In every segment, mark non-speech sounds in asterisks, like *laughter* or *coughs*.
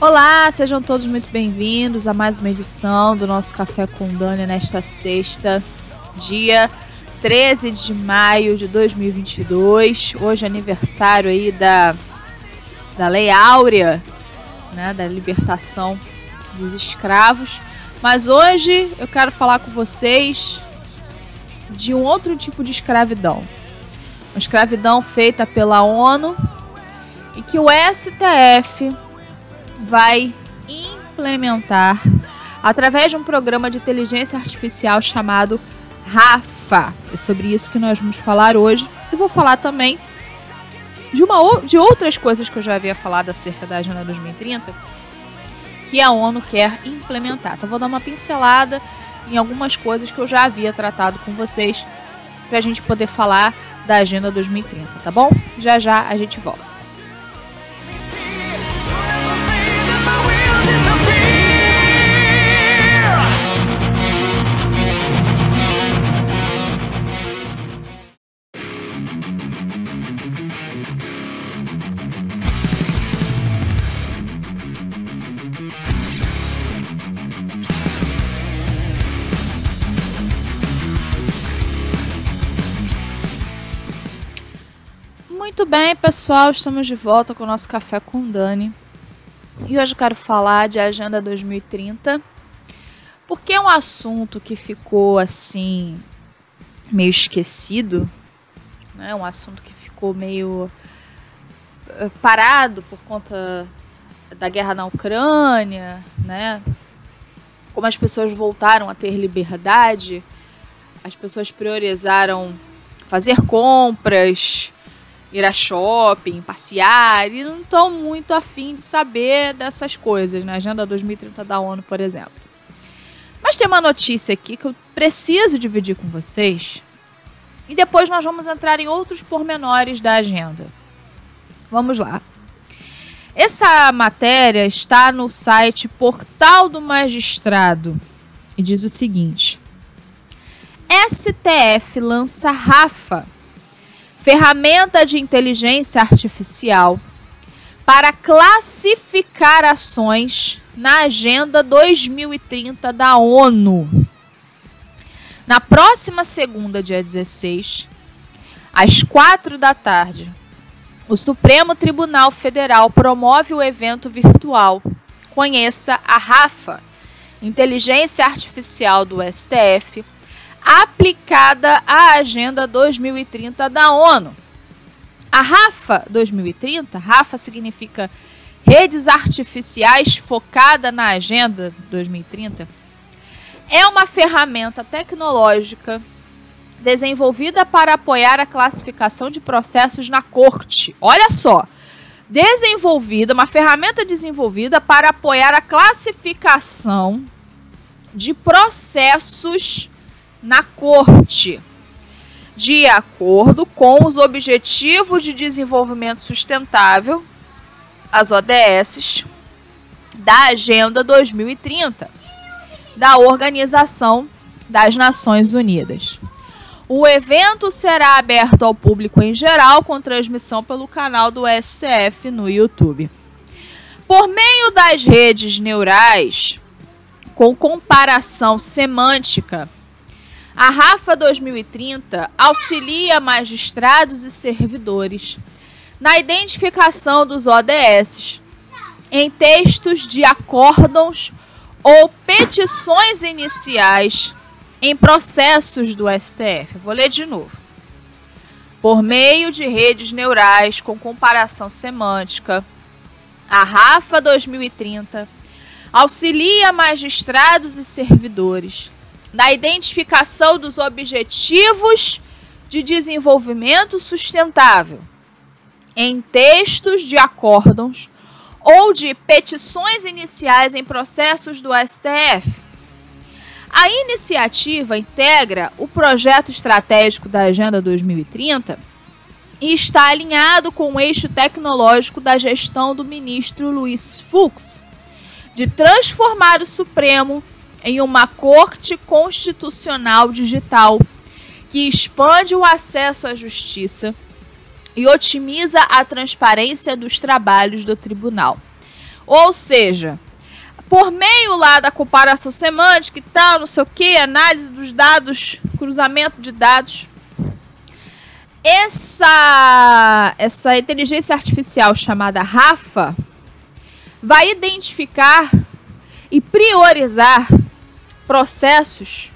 Olá, sejam todos muito bem-vindos a mais uma edição do nosso Café com Dani nesta sexta, dia 13 de maio de 2022. Hoje é aniversário aí da, da Lei Áurea, né, da libertação dos escravos. Mas hoje eu quero falar com vocês de um outro tipo de escravidão. Uma escravidão feita pela ONU e que o STF vai implementar através de um programa de inteligência artificial chamado Rafa. É sobre isso que nós vamos falar hoje. E vou falar também de, uma, de outras coisas que eu já havia falado acerca da Agenda 2030 que a ONU quer implementar. Então, vou dar uma pincelada em algumas coisas que eu já havia tratado com vocês para a gente poder falar da Agenda 2030, tá bom? Já já a gente volta. Muito bem, pessoal, estamos de volta com o nosso Café com Dani. E hoje eu quero falar de Agenda 2030, porque é um assunto que ficou assim meio esquecido, né? Um assunto que ficou meio eh, parado por conta da guerra na Ucrânia, né? Como as pessoas voltaram a ter liberdade, as pessoas priorizaram fazer compras, ir a shopping, passear, e não estão muito afim de saber dessas coisas, na né? Agenda 2030 da ONU, por exemplo. Mas tem uma notícia aqui que eu preciso dividir com vocês, e depois nós vamos entrar em outros pormenores da agenda. Vamos lá. Essa matéria está no site Portal do Magistrado e diz o seguinte: STF lança Rafa ferramenta de inteligência artificial para classificar ações na Agenda 2030 da ONU. Na próxima segunda, dia 16, às quatro da tarde, o Supremo Tribunal Federal promove o evento virtual Conheça a RAFA, Inteligência Artificial do STF, aplicada à Agenda 2030 da ONU. A RAFA 2030, RAFA significa Redes Artificiais Focada na Agenda 2030, é uma ferramenta tecnológica desenvolvida para apoiar a classificação de processos na corte. Olha só, desenvolvida, uma ferramenta desenvolvida para apoiar a classificação de processos na corte, de acordo com os Objetivos de Desenvolvimento Sustentável, as ODS, da Agenda 2030, da Organização das Nações Unidas. O evento será aberto ao público em geral, com transmissão pelo canal do SCF no YouTube. Por meio das redes neurais, com comparação semântica, a RAFA 2030 auxilia magistrados e servidores na identificação dos ODS em textos de acórdãos ou petições iniciais em processos do STF. Vou ler de novo. Por meio de redes neurais com comparação semântica, a RAFA 2030 auxilia magistrados e servidores na identificação dos objetivos de desenvolvimento sustentável em textos de acórdãos ou de petições iniciais em processos do STF. A iniciativa integra o projeto estratégico da Agenda 2030 e está alinhado com o eixo tecnológico da gestão do ministro Luiz Fux de transformar o Supremo em uma Corte Constitucional Digital que expande o acesso à justiça e otimiza a transparência dos trabalhos do tribunal. Ou seja, por meio lá da comparação semântica e tal, não sei o que, análise dos dados, cruzamento de dados, essa, essa inteligência artificial chamada Rafa vai identificar e priorizar processos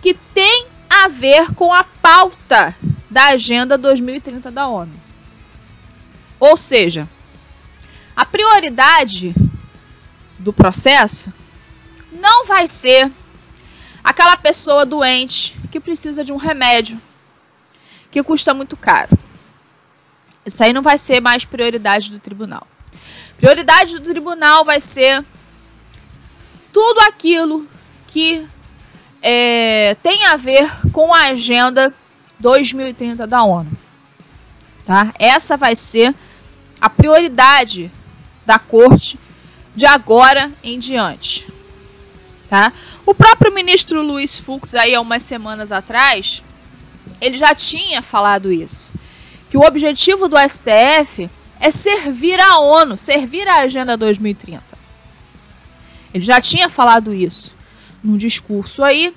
que têm a ver com a pauta da Agenda 2030 da ONU. Ou seja, a prioridade do processo não vai ser aquela pessoa doente que precisa de um remédio que custa muito caro. Isso aí não vai ser mais prioridade do tribunal. Prioridade do tribunal vai ser tudo aquilo que é, tem a ver com a agenda 2030 da ONU. Tá? Essa vai ser a prioridade da corte de agora em diante. Tá? O próprio ministro Luiz Fux, aí há umas semanas atrás, ele já tinha falado isso. Que o objetivo do STF é servir a ONU, servir a Agenda 2030. Ele já tinha falado isso num discurso aí,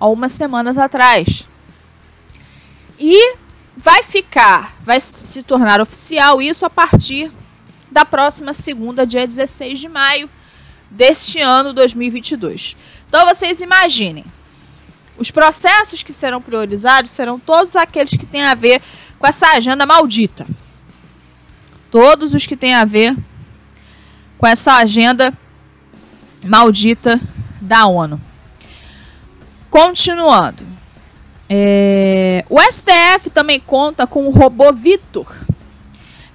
há umas semanas atrás. E vai ficar, vai se tornar oficial isso a partir da próxima segunda, dia 16 de maio deste ano 2022. Então vocês imaginem, os processos que serão priorizados serão todos aqueles que têm a ver com essa agenda maldita. Todos os que têm a ver com essa agenda maldita da ONU. Continuando. É, o STF também conta com o robô Vitor,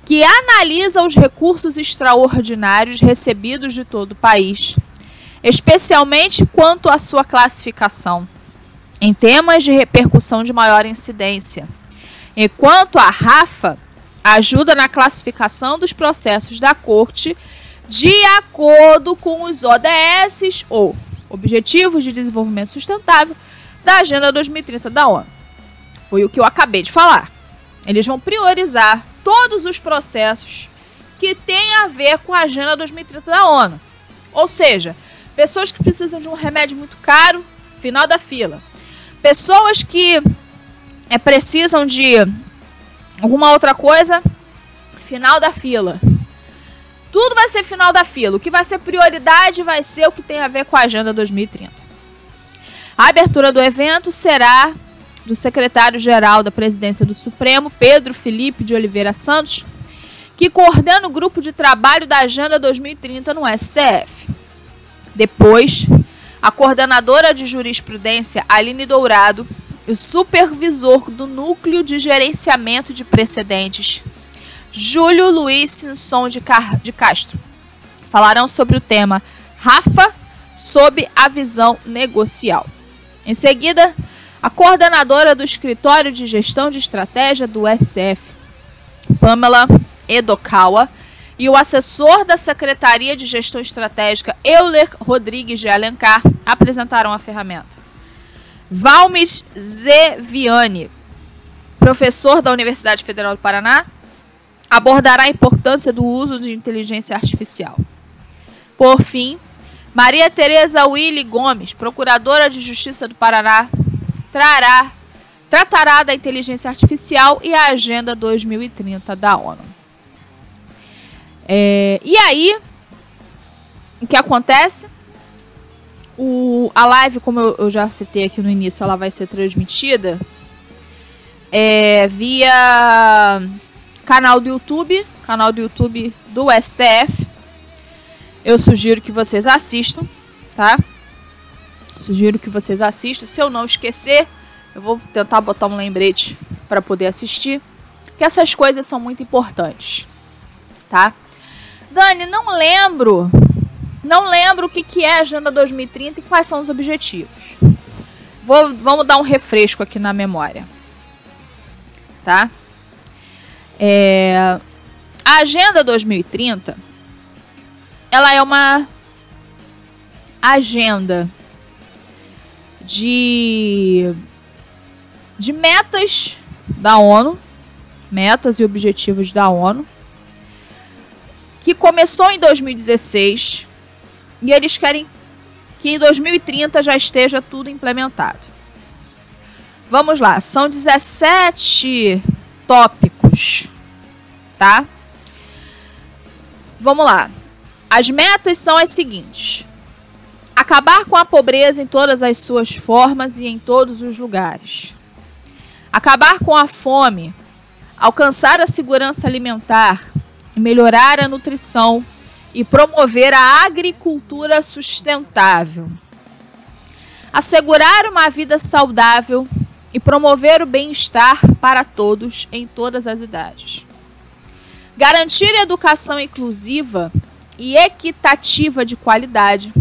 que analisa os recursos extraordinários recebidos de todo o país, especialmente quanto à sua classificação, em temas de repercussão de maior incidência. Enquanto a RAFA ajuda na classificação dos processos da Corte de acordo com os ODS, ou Objetivos de Desenvolvimento Sustentável, da Agenda 2030 da ONU. Foi o que eu acabei de falar. Eles vão priorizar todos os processos que têm a ver com a Agenda 2030 da ONU. Ou seja, pessoas que precisam de um remédio muito caro, final da fila. Pessoas que é, precisam de alguma outra coisa, final da fila. Tudo vai ser final da fila. O que vai ser prioridade vai ser o que tem a ver com a Agenda 2030. A abertura do evento será do secretário-geral da Presidência do Supremo, Pedro Felipe de Oliveira Santos, que coordena o grupo de trabalho da Agenda 2030 no STF. Depois, a coordenadora de jurisprudência, Aline Dourado, e o supervisor do Núcleo de Gerenciamento de Precedentes, Júlio Luiz Sinson de, Car de Castro, falarão sobre o tema Rafa sob a visão negocial. Em seguida, a coordenadora do Escritório de Gestão de Estratégia do STF, Pamela Edokawa, e o assessor da Secretaria de Gestão Estratégica, Euler Rodrigues de Alencar, apresentaram a ferramenta. Valmes Zeviani, professor da Universidade Federal do Paraná, abordará a importância do uso de inteligência artificial. Por fim, Maria Tereza Willy Gomes, procuradora de Justiça do Paraná, trará, tratará da inteligência artificial e a Agenda 2030 da ONU. É, e aí, o que acontece? O, a live, como eu, eu, já citei aqui no início, ela vai ser transmitida é, via canal do YouTube, canal do YouTube do STF. Eu sugiro que vocês assistam, tá? Sugiro que vocês assistam. Se eu não esquecer, eu vou tentar botar um lembrete para poder assistir, que essas coisas são muito importantes, tá? Dani, não lembro, não lembro o que, que é a Agenda 2030 e quais são os objetivos. Vou, vamos dar um refresco aqui na memória, tá? É, a Agenda 2030, ela é uma agenda de, de metas da ONU, metas e objetivos da ONU, que começou em 2016 e eles querem que em 2030 já esteja tudo implementado. Vamos lá, são 17 tópicos, tá? Vamos lá. As metas são as seguintes: acabar com a pobreza em todas as suas formas e em todos os lugares. Acabar com a fome, alcançar a segurança alimentar, melhorar a nutrição e promover a agricultura sustentável. Assegurar uma vida saudável e promover o bem-estar para todos em todas as idades. Garantir educação inclusiva e equitativa de qualidade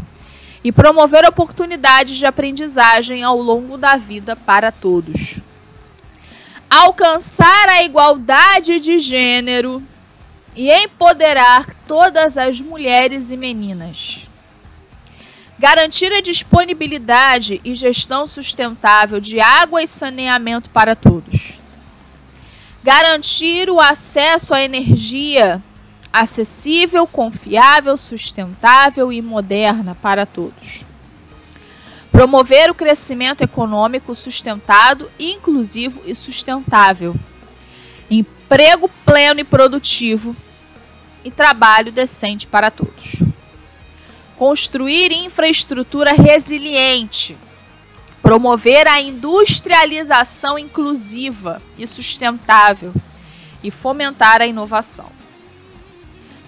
e promover oportunidades de aprendizagem ao longo da vida para todos. Alcançar a igualdade de gênero e empoderar todas as mulheres e meninas. Garantir a disponibilidade e gestão sustentável de água e saneamento para todos. Garantir o acesso à energia acessível, confiável, sustentável e moderna para todos. Promover o crescimento econômico sustentado, inclusivo e sustentável. Emprego pleno e produtivo e trabalho decente para todos. Construir infraestrutura resiliente. Promover a industrialização inclusiva e sustentável e fomentar a inovação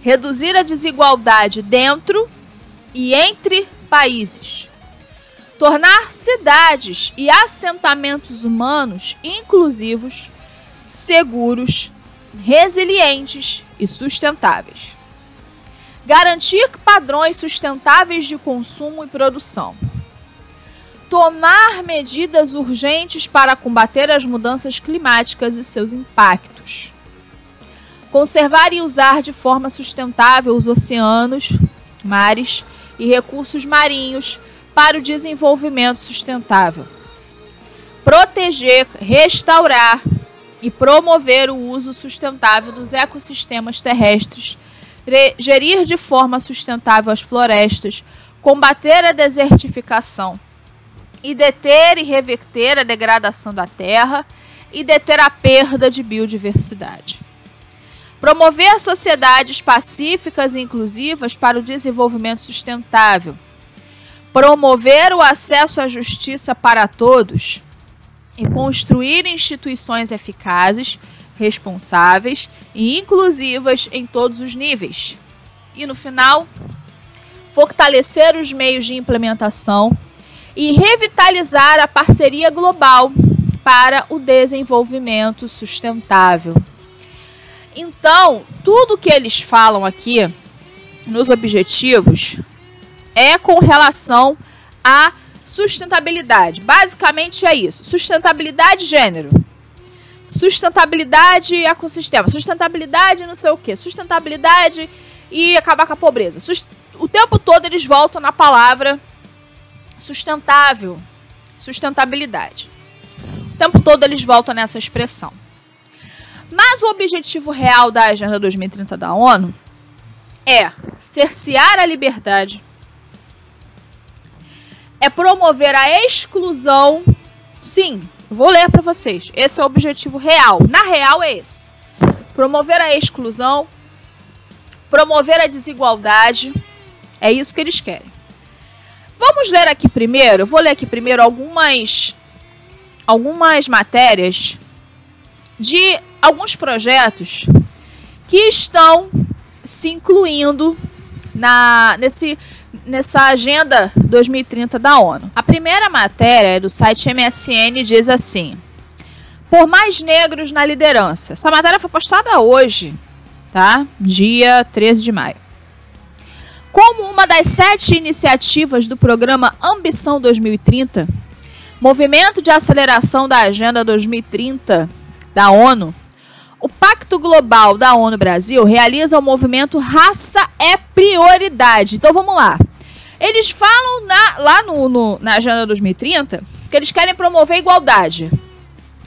reduzir a desigualdade dentro e entre países, tornar cidades e assentamentos humanos inclusivos, seguros, resilientes e sustentáveis. Garantir padrões sustentáveis de consumo e produção. Tomar medidas urgentes para combater as mudanças climáticas e seus impactos Conservar e usar de forma sustentável os oceanos, mares e recursos marinhos para o desenvolvimento sustentável. Proteger, restaurar e promover o uso sustentável dos ecossistemas terrestres, gerir de forma sustentável as florestas, combater a desertificação e deter e reverter a degradação da terra e deter a perda de biodiversidade. Promover sociedades pacíficas e inclusivas para o desenvolvimento sustentável. Promover o acesso à justiça para todos. E construir instituições eficazes, responsáveis e inclusivas em todos os níveis. E no final, fortalecer os meios de implementação e revitalizar a parceria global para o desenvolvimento sustentável. Então, tudo que eles falam aqui nos objetivos é com relação à sustentabilidade. Basicamente é isso: sustentabilidade gênero, sustentabilidade ecossistema, sustentabilidade não sei o que, sustentabilidade e acabar com a pobreza. O tempo todo eles voltam na palavra sustentável, sustentabilidade. O tempo todo eles voltam nessa expressão. Mas o objetivo real da Agenda 2030 da ONU é cercear a liberdade, é promover a exclusão. Sim, vou ler para vocês. Esse é o objetivo real. Na real é esse: promover a exclusão, promover a desigualdade. É isso que eles querem. Vamos ler aqui primeiro. Eu vou ler aqui primeiro algumas algumas matérias de alguns projetos que estão se incluindo na, nesse, nessa Agenda 2030 da ONU. A primeira matéria é do site MSN diz assim: Por mais negros na liderança. Essa matéria foi postada hoje, tá? Dia 13 de maio. Como uma das sete iniciativas do programa Ambição 2030, movimento de aceleração da Agenda 2030 da ONU, o Pacto Global da ONU Brasil realiza o movimento Raça é Prioridade. Então vamos lá. Eles falam na, lá no, no, na Agenda 2030 que eles querem promover igualdade.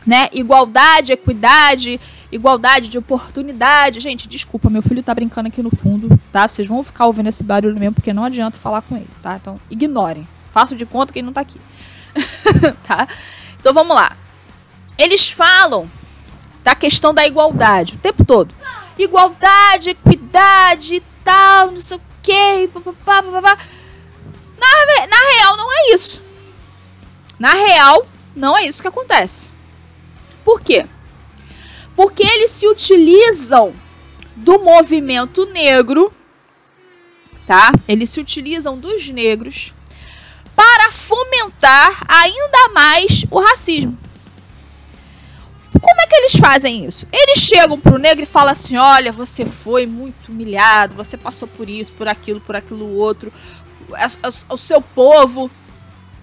Né? Igualdade, equidade igualdade de oportunidade. Gente, desculpa, meu filho tá brincando aqui no fundo, tá? Vocês vão ficar ouvindo esse barulho mesmo, porque não adianta falar com ele, tá? Então, ignorem. Faço de conta que ele não tá aqui. *laughs* tá? Então, vamos lá. Eles falam da questão da igualdade o tempo todo. Igualdade, equidade e tal, não sei o quê, papapá, papapá. Na, na real, não é isso. Na real, não é isso que acontece. Por quê? Porque eles se utilizam do movimento negro, tá? Eles se utilizam dos negros para fomentar ainda mais o racismo. Como é que eles fazem isso? Eles chegam pro negro e falam assim: olha, você foi muito humilhado, você passou por isso, por aquilo, por aquilo outro. O seu povo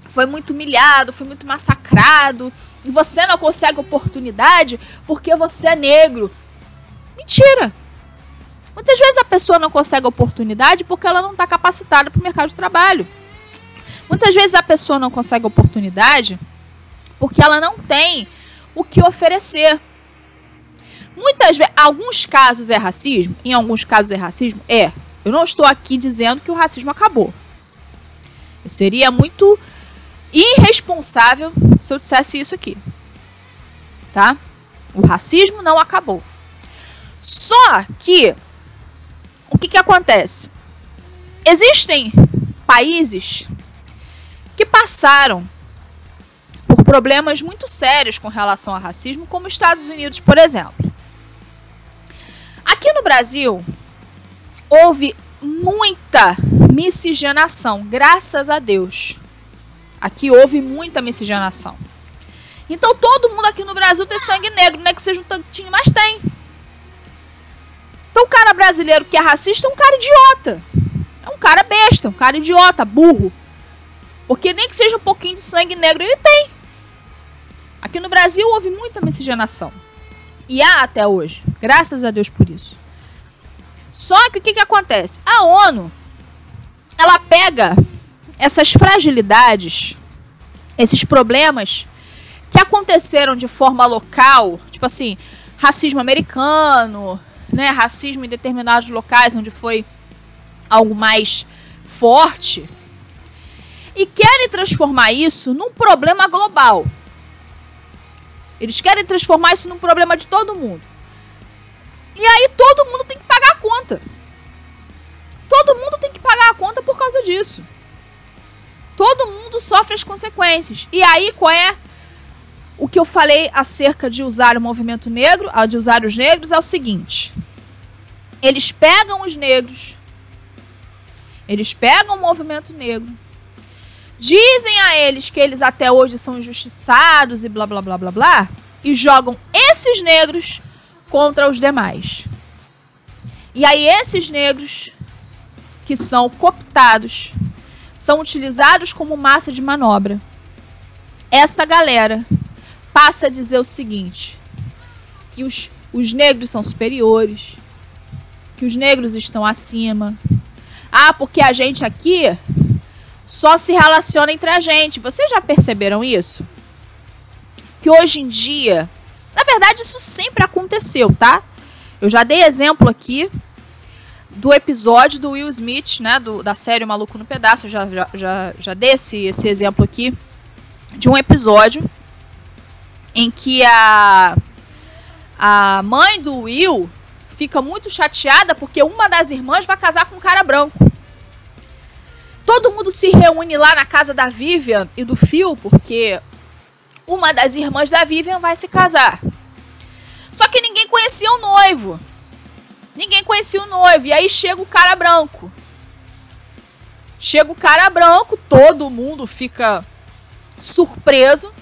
foi muito humilhado, foi muito massacrado. E você não consegue oportunidade porque você é negro. Mentira! Muitas vezes a pessoa não consegue oportunidade porque ela não está capacitada para o mercado de trabalho. Muitas vezes a pessoa não consegue oportunidade porque ela não tem o que oferecer. Muitas vezes, alguns casos é racismo, em alguns casos é racismo, é. Eu não estou aqui dizendo que o racismo acabou. Eu seria muito irresponsável se eu dissesse isso aqui. Tá? O racismo não acabou. Só que o que, que acontece? Existem países que passaram por problemas muito sérios com relação ao racismo, como os Estados Unidos, por exemplo. Aqui no Brasil, houve muita miscigenação, graças a Deus. Aqui houve muita miscigenação. Então todo mundo aqui no Brasil tem sangue negro, não é que seja um tantinho, mas tem. Então o cara brasileiro que é racista é um cara idiota. É um cara besta, um cara idiota, burro. Porque nem que seja um pouquinho de sangue negro ele tem. Aqui no Brasil houve muita miscigenação. E há até hoje. Graças a Deus por isso. Só que o que, que acontece? A ONU, ela pega essas fragilidades, esses problemas que aconteceram de forma local, tipo assim, racismo americano, né, racismo em determinados locais onde foi algo mais forte, e querem transformar isso num problema global. Eles querem transformar isso num problema de todo mundo. E aí todo mundo tem que pagar a conta. Todo mundo tem que pagar a conta por causa disso. Todo mundo sofre as consequências. E aí, qual é o que eu falei acerca de usar o movimento negro, de usar os negros, é o seguinte: eles pegam os negros, eles pegam o movimento negro, dizem a eles que eles até hoje são injustiçados e blá blá blá blá blá, e jogam esses negros contra os demais. E aí, esses negros que são cooptados são utilizados como massa de manobra. Essa galera passa a dizer o seguinte: que os, os negros são superiores, que os negros estão acima. Ah, porque a gente aqui só se relaciona entre a gente. Vocês já perceberam isso? Que hoje em dia, na verdade, isso sempre aconteceu, tá? Eu já dei exemplo aqui do episódio do Will Smith, né, do, da série Maluco no Pedaço, eu já, já, já, já dei esse, esse exemplo aqui, de um episódio em que a, a mãe do Will fica muito chateada porque uma das irmãs vai casar com um cara branco. Todo mundo se reúne lá na casa da Vivian e do Phil, porque uma das irmãs da Vivian vai se casar. Só que ninguém conhecia o noivo. Ninguém conhecia o noivo. E aí chega o cara branco. Chega o cara branco, todo mundo fica surpreso.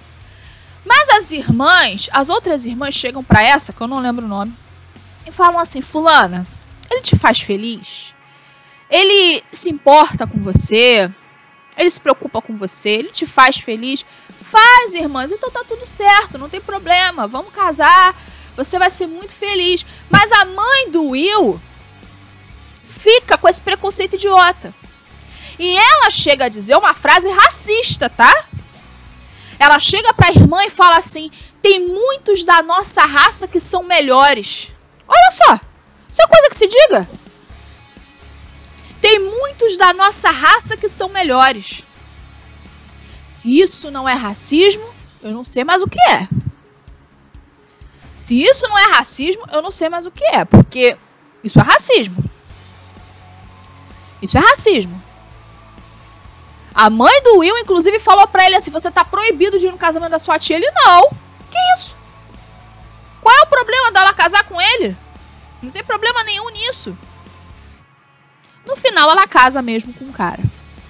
Mas as irmãs, as outras irmãs chegam para essa, que eu não lembro o nome, e falam assim: Fulana, ele te faz feliz? Ele se importa com você? Ele se preocupa com você? Ele te faz feliz? Faz, irmãs. Então tá tudo certo, não tem problema. Vamos casar você vai ser muito feliz. Mas a mãe do Will fica com esse preconceito idiota. E ela chega a dizer uma frase racista, tá? Ela chega para a irmã e fala assim: tem muitos da nossa raça que são melhores. Olha só, isso é coisa que se diga. Tem muitos da nossa raça que são melhores. Se isso não é racismo, eu não sei mais o que é. Se isso não é racismo, eu não sei mais o que é, porque isso é racismo. Isso é racismo. A mãe do Will, inclusive, falou pra ele assim: você tá proibido de ir no casamento da sua tia. Ele, não. Que isso? Qual é o problema dela casar com ele? Não tem problema nenhum nisso. No final, ela casa mesmo com o cara.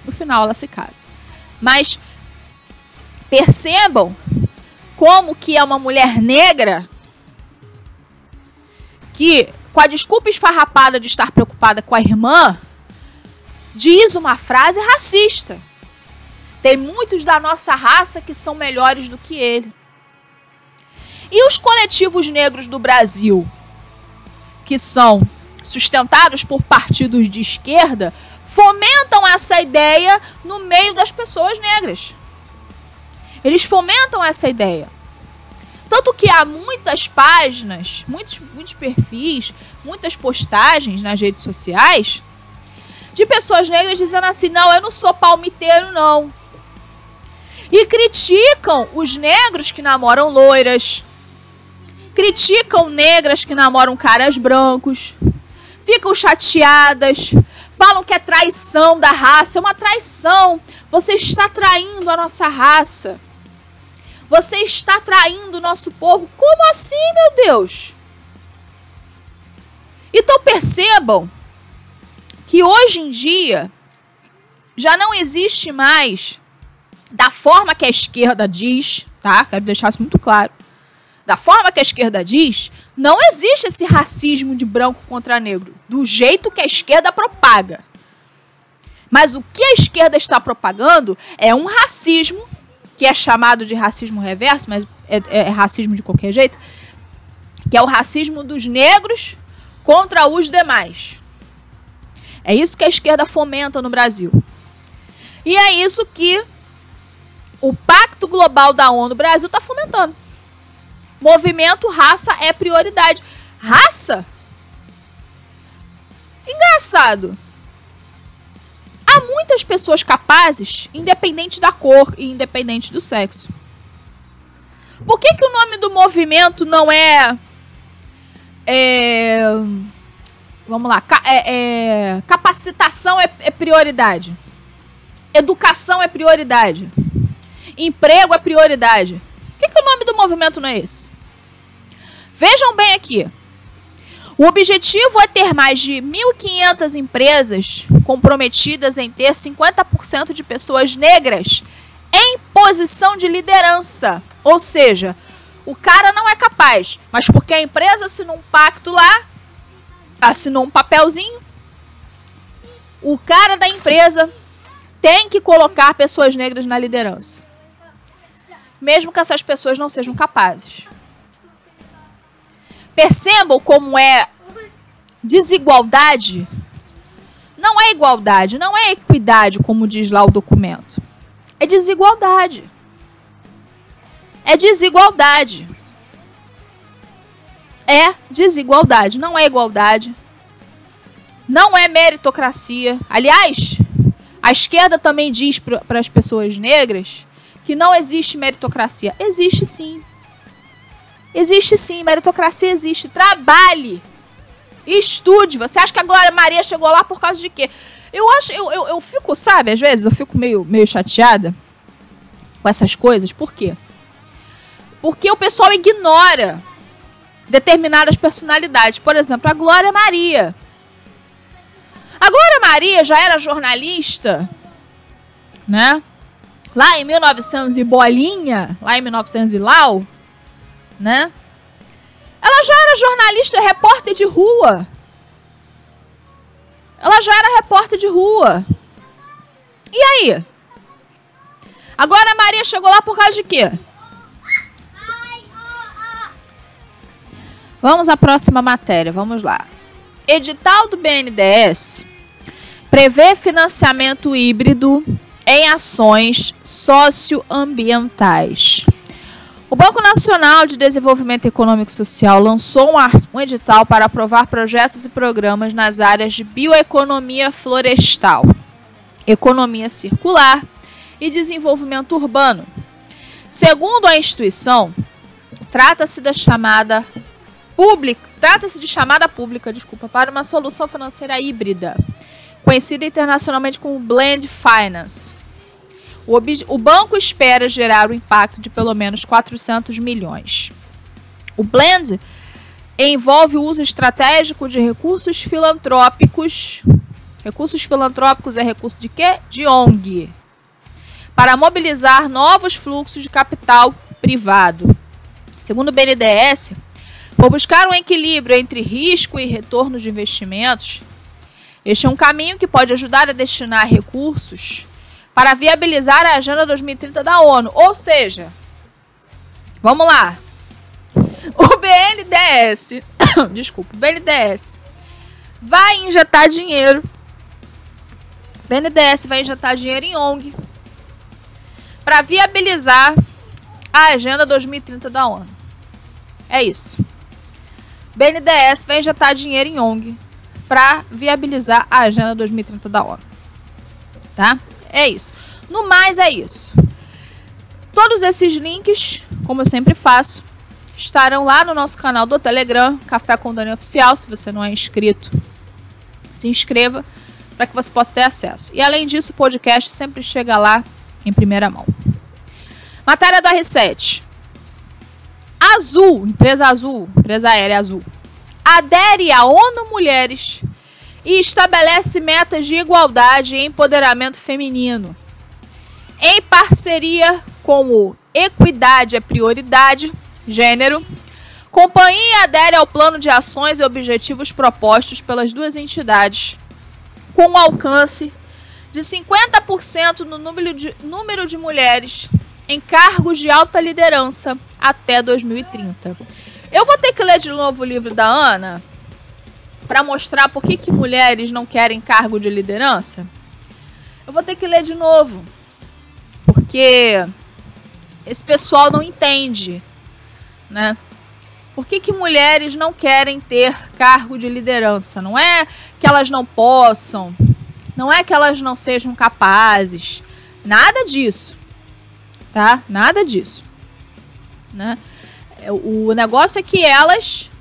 No final, ela se casa. Mas percebam como que é uma mulher negra que, com a desculpa esfarrapada de estar preocupada com a irmã, diz uma frase racista. Tem muitos da nossa raça que são melhores do que ele. E os coletivos negros do Brasil, que são sustentados por partidos de esquerda, fomentam essa ideia no meio das pessoas negras. Eles fomentam essa ideia. Tanto que há muitas páginas, muitos, muitos perfis, muitas postagens nas redes sociais de pessoas negras dizendo assim: não, eu não sou palmiteiro, não. E criticam os negros que namoram loiras, criticam negras que namoram caras brancos, ficam chateadas, falam que é traição da raça, é uma traição. Você está traindo a nossa raça. Você está traindo o nosso povo. Como assim, meu Deus? Então percebam que hoje em dia já não existe mais da forma que a esquerda diz, tá? Quero deixar isso muito claro. Da forma que a esquerda diz, não existe esse racismo de branco contra negro, do jeito que a esquerda propaga. Mas o que a esquerda está propagando é um racismo que é chamado de racismo reverso, mas é, é, é racismo de qualquer jeito, que é o racismo dos negros contra os demais. É isso que a esquerda fomenta no Brasil. E é isso que o Pacto Global da ONU Brasil está fomentando. Movimento raça é prioridade. Raça? Engraçado há muitas pessoas capazes, independente da cor e independente do sexo. Por que, que o nome do movimento não é. é vamos lá. É, é, capacitação é, é prioridade. Educação é prioridade. Emprego é prioridade. Por que, que o nome do movimento não é esse? Vejam bem aqui. O objetivo é ter mais de 1.500 empresas comprometidas em ter 50% de pessoas negras em posição de liderança. Ou seja, o cara não é capaz, mas porque a empresa assinou um pacto lá, assinou um papelzinho, o cara da empresa tem que colocar pessoas negras na liderança. Mesmo que essas pessoas não sejam capazes. Percebam como é desigualdade. Não é igualdade, não é equidade, como diz lá o documento. É desigualdade. É desigualdade. É desigualdade, não é igualdade. Não é meritocracia. Aliás, a esquerda também diz para as pessoas negras que não existe meritocracia. Existe sim. Existe sim, meritocracia existe. Trabalhe. Estude. Você acha que a Glória Maria chegou lá por causa de quê? Eu acho, eu, eu, eu fico, sabe, às vezes eu fico meio, meio chateada com essas coisas. Por quê? Porque o pessoal ignora determinadas personalidades. Por exemplo, a Glória Maria. A Glória Maria já era jornalista, né? Lá em 1900 e bolinha, lá em 1900 e lau, né? Ela já era jornalista, repórter de rua. Ela já era repórter de rua. E aí? Agora a Maria chegou lá por causa de quê? Vamos à próxima matéria, vamos lá. Edital do BNDES prevê financiamento híbrido em ações socioambientais. O Banco Nacional de Desenvolvimento Econômico e Social lançou um, edital para aprovar projetos e programas nas áreas de bioeconomia florestal, economia circular e desenvolvimento urbano. Segundo a instituição, trata-se da chamada pública, trata-se de chamada pública, desculpa, para uma solução financeira híbrida, conhecida internacionalmente como Blend Finance. O, o banco espera gerar o um impacto de pelo menos 400 milhões. O Blend envolve o uso estratégico de recursos filantrópicos. Recursos filantrópicos é recurso de quê? De ONG. Para mobilizar novos fluxos de capital privado. Segundo o BNDES, por buscar um equilíbrio entre risco e retorno de investimentos, este é um caminho que pode ajudar a destinar recursos para viabilizar a Agenda 2030 da ONU. Ou seja, vamos lá. O BNDES, *coughs* desculpa, o BNDES vai injetar dinheiro. O BNDES vai injetar dinheiro em ONG para viabilizar a Agenda 2030 da ONU. É isso. BNDES vai injetar dinheiro em ONG para viabilizar a Agenda 2030 da ONU. Tá? É isso. No mais, é isso. Todos esses links, como eu sempre faço, estarão lá no nosso canal do Telegram, Café com Dani Oficial. Se você não é inscrito, se inscreva para que você possa ter acesso. E além disso, o podcast sempre chega lá em primeira mão. Matéria do R7. Azul, empresa azul, empresa aérea azul, adere à ONU Mulheres e estabelece metas de igualdade e empoderamento feminino. Em parceria com o Equidade é Prioridade, Gênero, companhia adere ao plano de ações e objetivos propostos pelas duas entidades, com um alcance de 50% no número de, número de mulheres em cargos de alta liderança até 2030. Eu vou ter que ler de novo o livro da Ana para mostrar por que, que mulheres não querem cargo de liderança. Eu vou ter que ler de novo, porque esse pessoal não entende, né? Por que, que mulheres não querem ter cargo de liderança? Não é que elas não possam, não é que elas não sejam capazes, nada disso tá? Nada disso, né? É, o negócio é que elas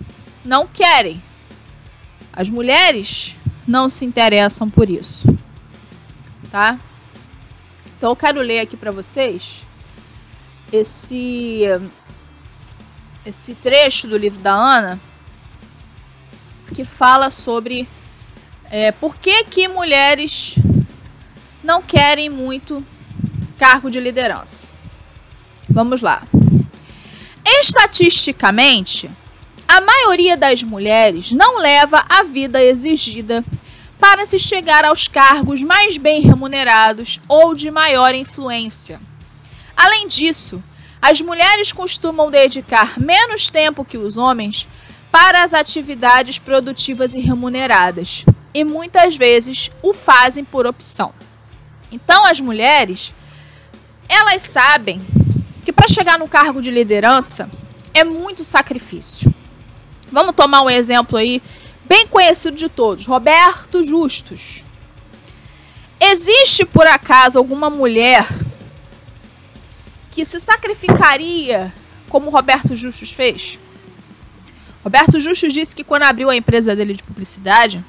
não querem. As mulheres não se interessam por isso, tá? Então eu quero ler aqui para vocês esse esse trecho do livro da Ana que fala sobre é, por que, que mulheres não querem muito cargo de liderança. Vamos lá. Estatisticamente, a maioria das mulheres não leva a vida exigida para se chegar aos cargos mais bem remunerados ou de maior influência. Além disso, as mulheres costumam dedicar menos tempo que os homens para as atividades produtivas e remuneradas, e muitas vezes o fazem por opção. Então, as mulheres, elas sabem que para chegar no cargo de liderança é muito sacrifício. Vamos tomar um exemplo aí bem conhecido de todos, Roberto Justus. Existe por acaso alguma mulher que se sacrificaria como Roberto Justus fez? Roberto Justus disse que quando abriu a empresa dele de publicidade,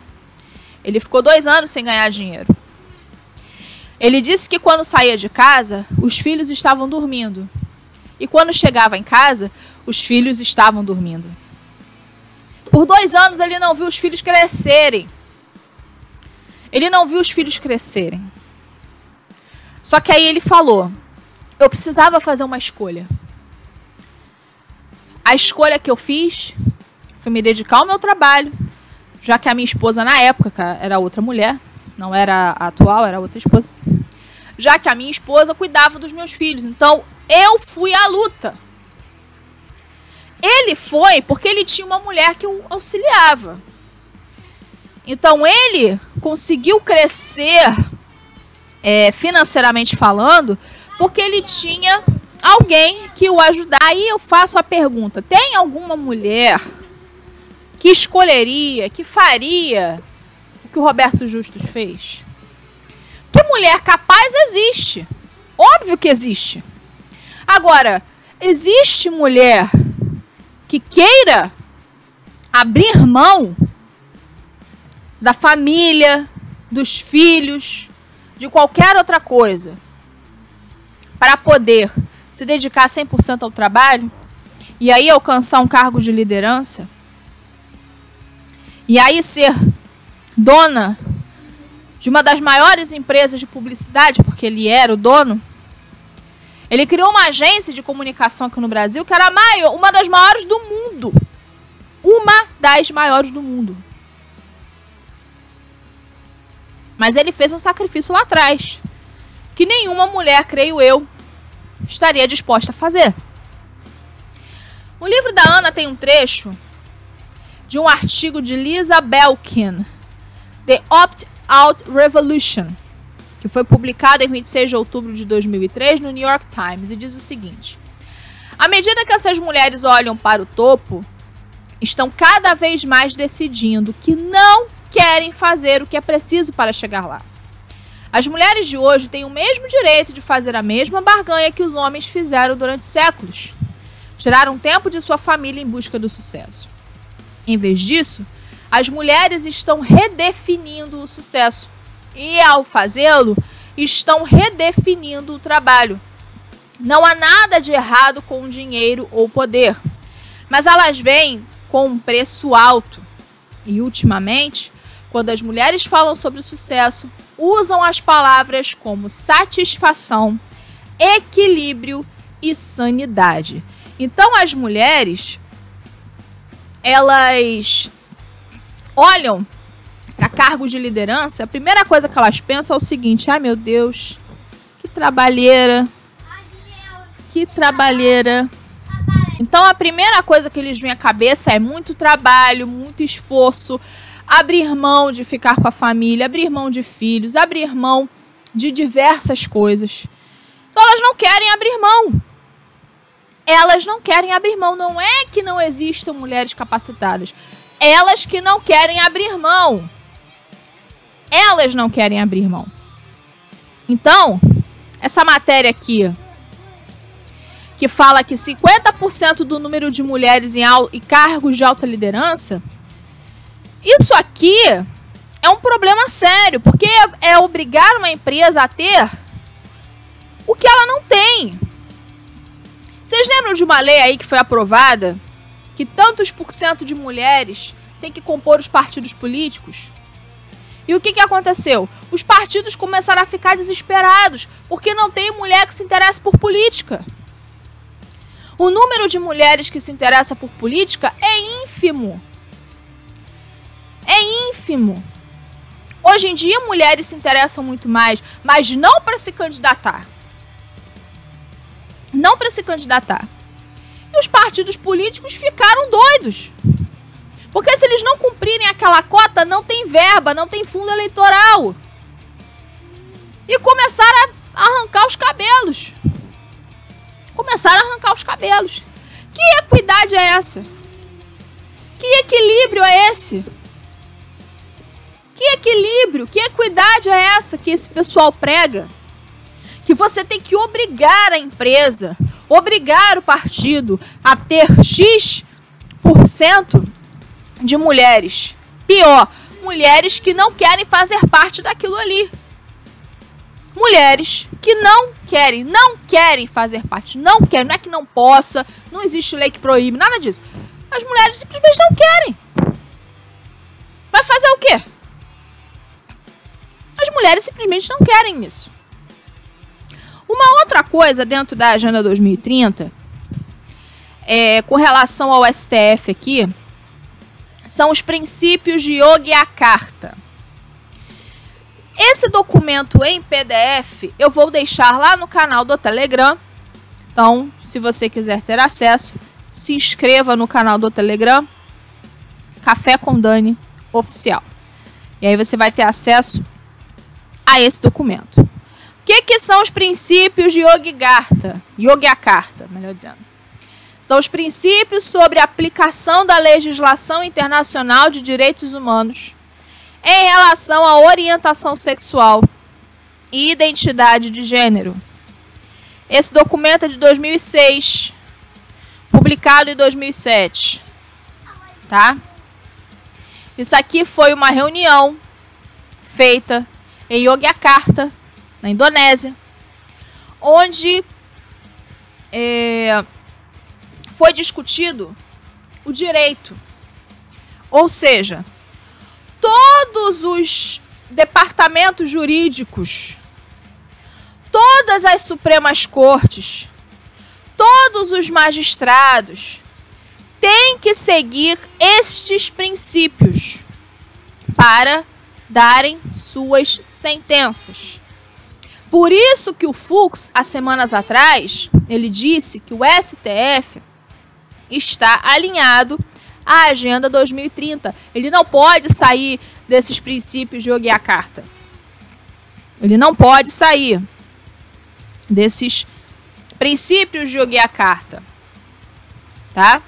ele ficou dois anos sem ganhar dinheiro. Ele disse que quando saía de casa, os filhos estavam dormindo e quando chegava em casa, os filhos estavam dormindo. Por dois anos ele não viu os filhos crescerem. Ele não viu os filhos crescerem. Só que aí ele falou: eu precisava fazer uma escolha. A escolha que eu fiz foi me dedicar ao meu trabalho, já que a minha esposa na época era outra mulher, não era a atual, era outra esposa. Já que a minha esposa cuidava dos meus filhos. Então eu fui à luta. Ele foi porque ele tinha uma mulher que o auxiliava. Então ele conseguiu crescer é, financeiramente falando porque ele tinha alguém que o ajudar. Aí eu faço a pergunta: tem alguma mulher que escolheria, que faria o que o Roberto Justus fez? Que mulher capaz existe? Óbvio que existe. Agora, existe mulher que queira abrir mão da família, dos filhos, de qualquer outra coisa, para poder se dedicar 100% ao trabalho e aí alcançar um cargo de liderança e aí ser dona de uma das maiores empresas de publicidade, porque ele era o dono. Ele criou uma agência de comunicação aqui no Brasil que era maior, uma das maiores do mundo. Uma das maiores do mundo. Mas ele fez um sacrifício lá atrás. Que nenhuma mulher, creio eu, estaria disposta a fazer. O livro da Ana tem um trecho de um artigo de Lisa Belkin, The Opt-out Revolution, que foi publicado em 26 de outubro de 2003 no New York Times, e diz o seguinte: À medida que essas mulheres olham para o topo, estão cada vez mais decidindo que não querem fazer o que é preciso para chegar lá. As mulheres de hoje têm o mesmo direito de fazer a mesma barganha que os homens fizeram durante séculos. Tiraram tempo de sua família em busca do sucesso. Em vez disso, as mulheres estão redefinindo o sucesso e, ao fazê-lo, estão redefinindo o trabalho. Não há nada de errado com dinheiro ou poder, mas elas vêm com um preço alto. E, ultimamente, quando as mulheres falam sobre sucesso, usam as palavras como satisfação, equilíbrio e sanidade. Então as mulheres elas olham para cargos de liderança, a primeira coisa que elas pensam é o seguinte: ai meu Deus, que trabalheira, que trabalheira. Então a primeira coisa que eles vêm à cabeça é muito trabalho, muito esforço, abrir mão de ficar com a família, abrir mão de filhos, abrir mão de diversas coisas. Então elas não querem abrir mão. Elas não querem abrir mão. Não é que não existam mulheres capacitadas. Elas que não querem abrir mão. Elas não querem abrir mão. Então, essa matéria aqui, que fala que 50% do número de mulheres em cargos de alta liderança isso aqui é um problema sério, porque é, é obrigar uma empresa a ter o que ela não tem. Vocês lembram de uma lei aí que foi aprovada que tantos por cento de mulheres tem que compor os partidos políticos? E o que, que aconteceu? Os partidos começaram a ficar desesperados porque não tem mulher que se interessa por política. O número de mulheres que se interessa por política é ínfimo é ínfimo. Hoje em dia, mulheres se interessam muito mais, mas não para se candidatar. Não para se candidatar. E os partidos políticos ficaram doidos. Porque se eles não cumprirem aquela cota, não tem verba, não tem fundo eleitoral. E começaram a arrancar os cabelos. Começaram a arrancar os cabelos. Que equidade é essa? Que equilíbrio é esse? Que equilíbrio, que equidade é essa que esse pessoal prega? Que você tem que obrigar a empresa, obrigar o partido a ter X% de mulheres. Pior, mulheres que não querem fazer parte daquilo ali. Mulheres que não querem, não querem fazer parte, não querem, não é que não possa, não existe lei que proíbe, nada disso. As mulheres simplesmente não querem. Vai fazer o quê? As mulheres simplesmente não querem isso. Uma outra coisa dentro da Agenda 2030, é, com relação ao STF aqui, são os princípios de Yogyakarta. Esse documento em PDF eu vou deixar lá no canal do Telegram. Então, se você quiser ter acesso, se inscreva no canal do Telegram, Café com Dani Oficial. E aí você vai ter acesso a esse documento. O que, que, são os princípios de Yogyakarta? Yogyakarta, melhor dizendo. São os princípios sobre a aplicação da legislação internacional de direitos humanos em relação à orientação sexual e identidade de gênero. Esse documento é de 2006, publicado em 2007, tá? Isso aqui foi uma reunião feita em Yogyakarta, na Indonésia, onde é, foi discutido o direito. Ou seja, todos os departamentos jurídicos, todas as Supremas Cortes, todos os magistrados têm que seguir estes princípios para darem suas sentenças. Por isso que o Fux, há semanas atrás, ele disse que o STF está alinhado à Agenda 2030. Ele não pode sair desses princípios de Yogyakarta. Ele não pode sair desses princípios de Yogyakarta. Tá?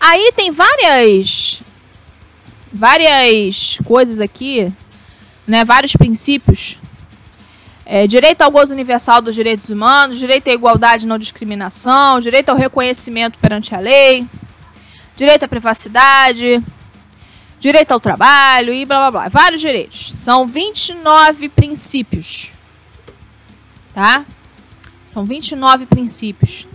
Aí tem várias várias coisas aqui, né, vários princípios é, direito ao gozo universal dos direitos humanos, direito à igualdade e não discriminação, direito ao reconhecimento perante a lei, direito à privacidade, direito ao trabalho e blá blá blá. Vários direitos. São 29 princípios. Tá? São 29 princípios.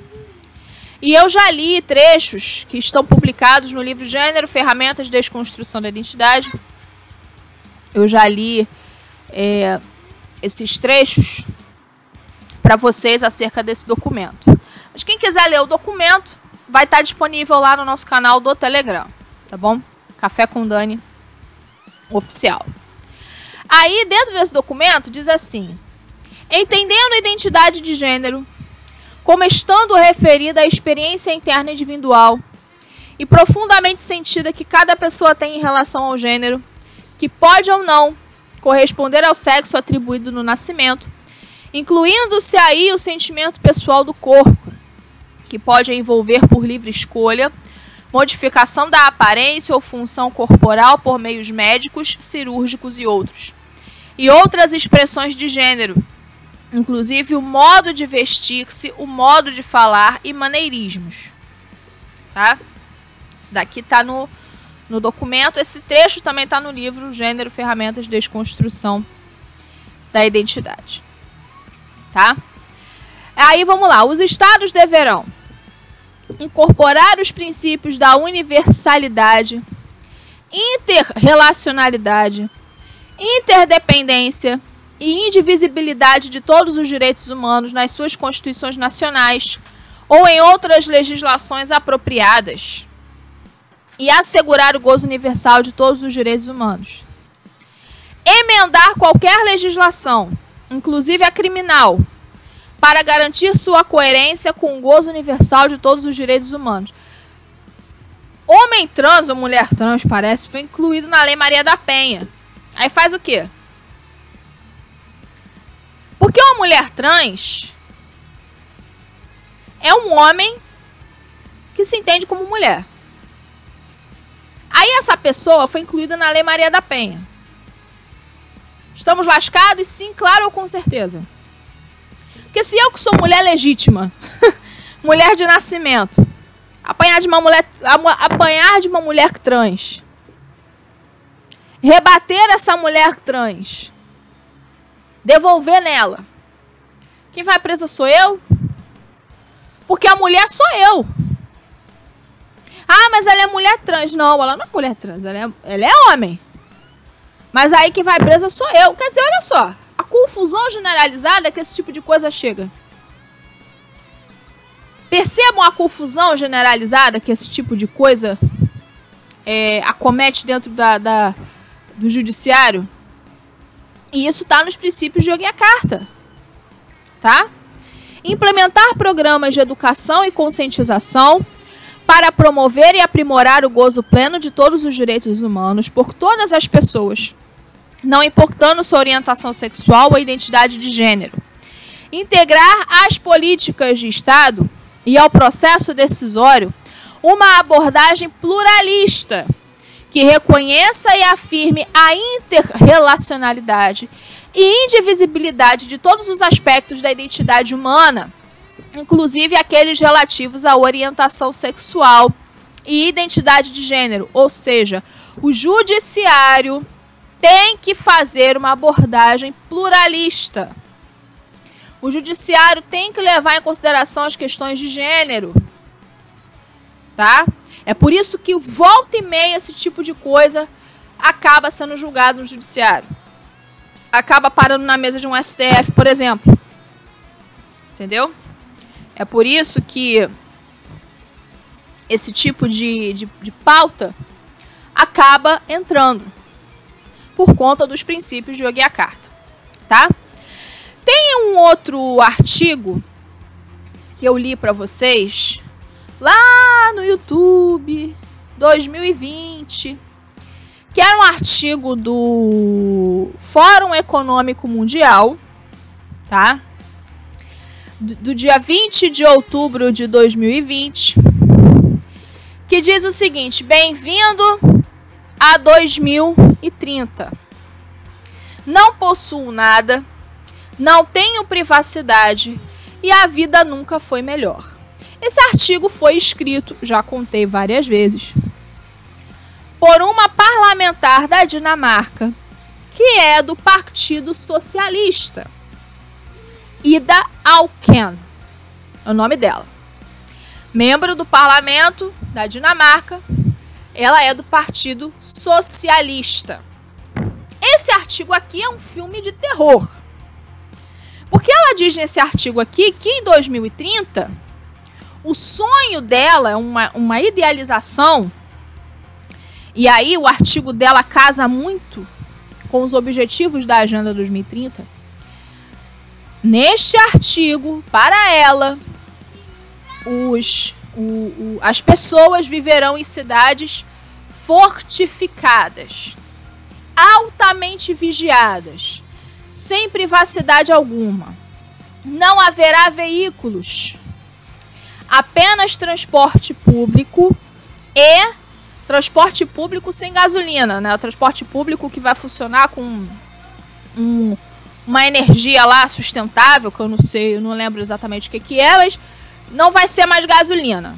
E eu já li trechos que estão publicados no livro Gênero, Ferramentas de Desconstrução da Identidade. Eu já li é, esses trechos para vocês acerca desse documento. Mas quem quiser ler o documento, vai estar disponível lá no nosso canal do Telegram, tá bom? Café com Dani oficial. Aí, dentro desse documento, diz assim: entendendo a identidade de gênero como estando referida à experiência interna individual e profundamente sentida que cada pessoa tem em relação ao gênero, que pode ou não corresponder ao sexo atribuído no nascimento, incluindo-se aí o sentimento pessoal do corpo, que pode envolver por livre escolha modificação da aparência ou função corporal por meios médicos, cirúrgicos e outros. E outras expressões de gênero, inclusive o modo de vestir-se, o modo de falar e maneirismos. Tá? Isso daqui está no no documento. Esse trecho também está no livro Gênero, Ferramentas de Desconstrução da Identidade. Tá? Aí vamos lá. Os estados deverão incorporar os princípios da universalidade, interrelacionalidade, interdependência e indivisibilidade de todos os direitos humanos nas suas constituições nacionais ou em outras legislações apropriadas e assegurar o gozo universal de todos os direitos humanos. Emendar qualquer legislação, inclusive a criminal, para garantir sua coerência com o gozo universal de todos os direitos humanos. Homem trans ou mulher trans, parece, foi incluído na Lei Maria da Penha. Aí faz o quê? Porque uma mulher trans é um homem que se entende como mulher. Aí essa pessoa foi incluída na Lei Maria da Penha. Estamos lascados? Sim, claro ou com certeza. Porque se eu que sou mulher legítima, *laughs* mulher de nascimento, apanhar de uma mulher, apanhar de uma mulher trans, rebater essa mulher trans, devolver nela, quem vai presa sou eu? Porque a mulher sou eu. Ah, mas ela é mulher trans. Não, ela não é mulher trans, ela é, ela é homem. Mas aí quem vai presa sou eu. Quer dizer, olha só, a confusão generalizada que esse tipo de coisa chega. Percebam a confusão generalizada que esse tipo de coisa é, acomete dentro da, da, do judiciário? E isso está nos princípios de Yogyakarta. Tá? Implementar programas de educação e conscientização para promover e aprimorar o gozo pleno de todos os direitos humanos por todas as pessoas, não importando sua orientação sexual ou identidade de gênero. Integrar às políticas de Estado e ao processo decisório uma abordagem pluralista que reconheça e afirme a interrelacionalidade e indivisibilidade de todos os aspectos da identidade humana, inclusive aqueles relativos à orientação sexual e identidade de gênero, ou seja, o judiciário tem que fazer uma abordagem pluralista. O judiciário tem que levar em consideração as questões de gênero. Tá? É por isso que volta e meia esse tipo de coisa acaba sendo julgado no judiciário. Acaba parando na mesa de um STF, por exemplo. Entendeu? É por isso que esse tipo de, de, de pauta acaba entrando por conta dos princípios de Yogyakarta, tá? Tem um outro artigo que eu li para vocês lá no YouTube 2020, que era um artigo do Fórum Econômico Mundial, tá? Do, dia 20 de outubro de 2020, que diz o seguinte: Bem-vindo a 2030. Não possuo nada, não tenho privacidade e a vida nunca foi melhor. Esse artigo foi escrito, já contei várias vezes, por uma parlamentar da Dinamarca, que é do Partido Socialista. Ida Auken, é o nome dela. Membro do parlamento da Dinamarca, ela é do Partido Socialista. Esse artigo aqui é um filme de terror. Porque ela diz nesse artigo aqui que em 2030 o sonho dela é uma, uma idealização. E aí o artigo dela casa muito com os objetivos da Agenda 2030. Neste artigo, para ela, os o, o, as pessoas viverão em cidades fortificadas, altamente vigiadas, sem privacidade alguma. Não haverá veículos, apenas transporte público e transporte público sem gasolina, né? O transporte público que vai funcionar com um, uma energia lá sustentável, que eu não sei, eu não lembro exatamente o que, que é, mas não vai ser mais gasolina.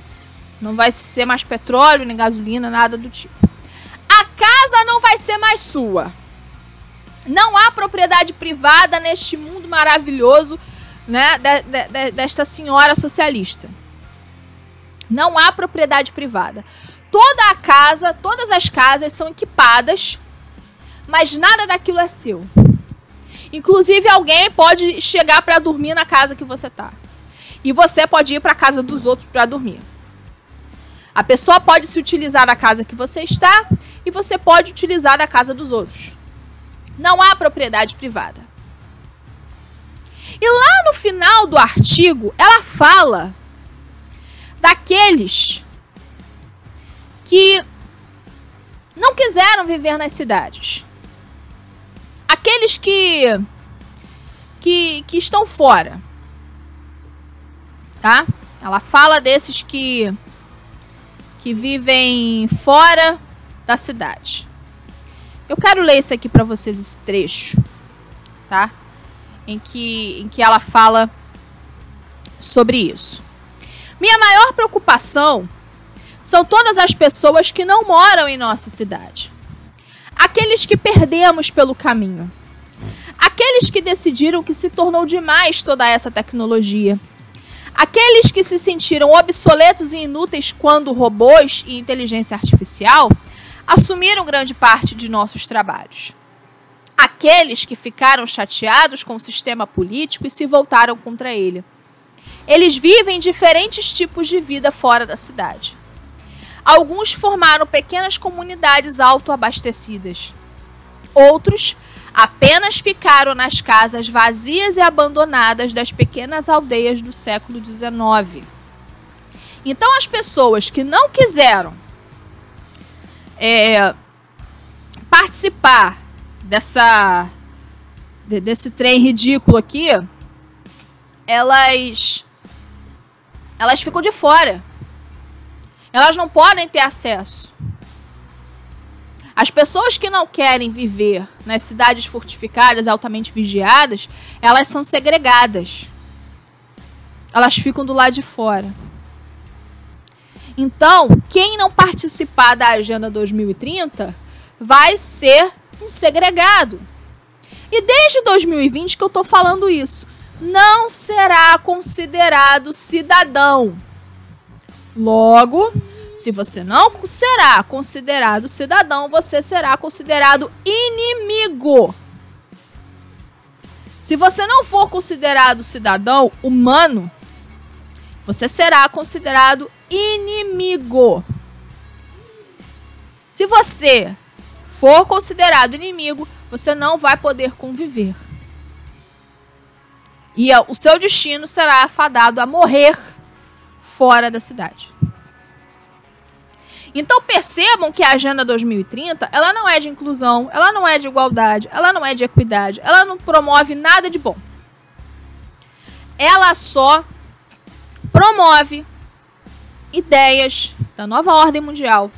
Não vai ser mais petróleo, nem gasolina, nada do tipo. A casa não vai ser mais sua. Não há propriedade privada neste mundo maravilhoso né, de, de, de, desta senhora socialista. Não há propriedade privada. Toda a casa, todas as casas são equipadas, mas nada daquilo é seu. Inclusive, alguém pode chegar para dormir na casa que você está. E você pode ir para a casa dos outros para dormir. A pessoa pode se utilizar da casa que você está e você pode utilizar da casa dos outros. Não há propriedade privada. E lá no final do artigo, ela fala daqueles que não quiseram viver nas cidades. Aqueles que que, que estão fora tá? Ela fala desses que que vivem fora da cidade. Eu quero ler isso aqui para vocês esse trecho, tá? Em que em que ela fala sobre isso. Minha maior preocupação são todas as pessoas que não moram em nossa cidade. Aqueles que perdemos pelo caminho. Aqueles que decidiram que se tornou demais toda essa tecnologia Aqueles que se sentiram obsoletos e inúteis quando robôs e inteligência artificial assumiram grande parte de nossos trabalhos. Aqueles que ficaram chateados com o sistema político e se voltaram contra ele. Eles vivem diferentes tipos de vida fora da cidade. Alguns formaram pequenas comunidades autoabastecidas. Outros apenas ficaram nas casas vazias e abandonadas das pequenas aldeias do século XIX. Então, as pessoas que não quiseram é, participar dessa desse trem ridículo aqui, elas elas ficam de fora. Elas não podem ter acesso. As pessoas que não querem viver nas cidades fortificadas, altamente vigiadas, elas são segregadas. Elas ficam do lado de fora. Então, quem não participar da Agenda 2030 vai ser um segregado. E desde 2020 que eu estou falando isso. Não será considerado cidadão. Logo, se você não será considerado cidadão, você será considerado inimigo. Se você não for considerado cidadão humano, você será considerado inimigo. Se você for considerado inimigo, você não vai poder conviver. E o seu destino será afadado a morrer fora da cidade. Então percebam que a Agenda 2030, ela não é de inclusão, ela não é de igualdade, ela não é de equidade, ela não promove nada de bom. Ela só promove ideias da nova ordem mundial.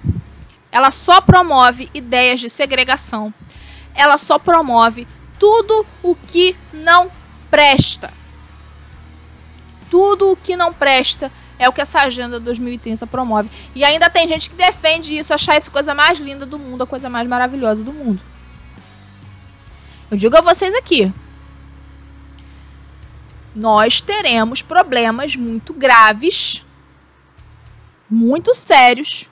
Ela só promove ideias de segregação. Ela só promove tudo o que não presta. Tudo o que não presta é o que essa agenda 2030 promove. E ainda tem gente que defende isso, achar isso a coisa mais linda do mundo, a coisa mais maravilhosa do mundo. Eu digo a vocês aqui. Nós teremos problemas muito graves, muito sérios,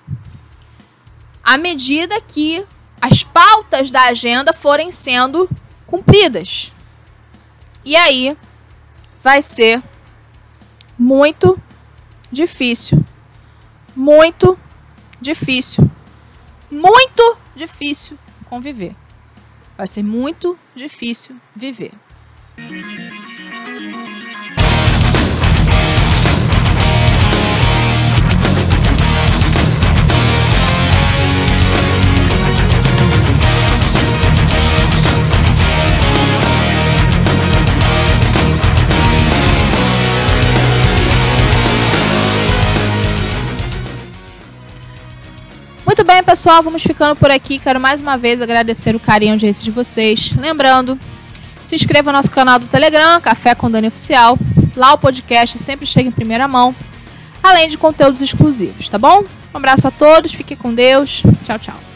à medida que as pautas da agenda forem sendo cumpridas. E aí vai ser muito difícil. Muito difícil. Muito difícil conviver. Vai ser muito difícil viver. Muito bem, pessoal, vamos ficando por aqui. Quero mais uma vez agradecer o carinho de de vocês. Lembrando, se inscreva no nosso canal do Telegram, Café com Dani Oficial. Lá o podcast sempre chega em primeira mão, além de conteúdos exclusivos, tá bom? Um abraço a todos, fique com Deus. Tchau, tchau.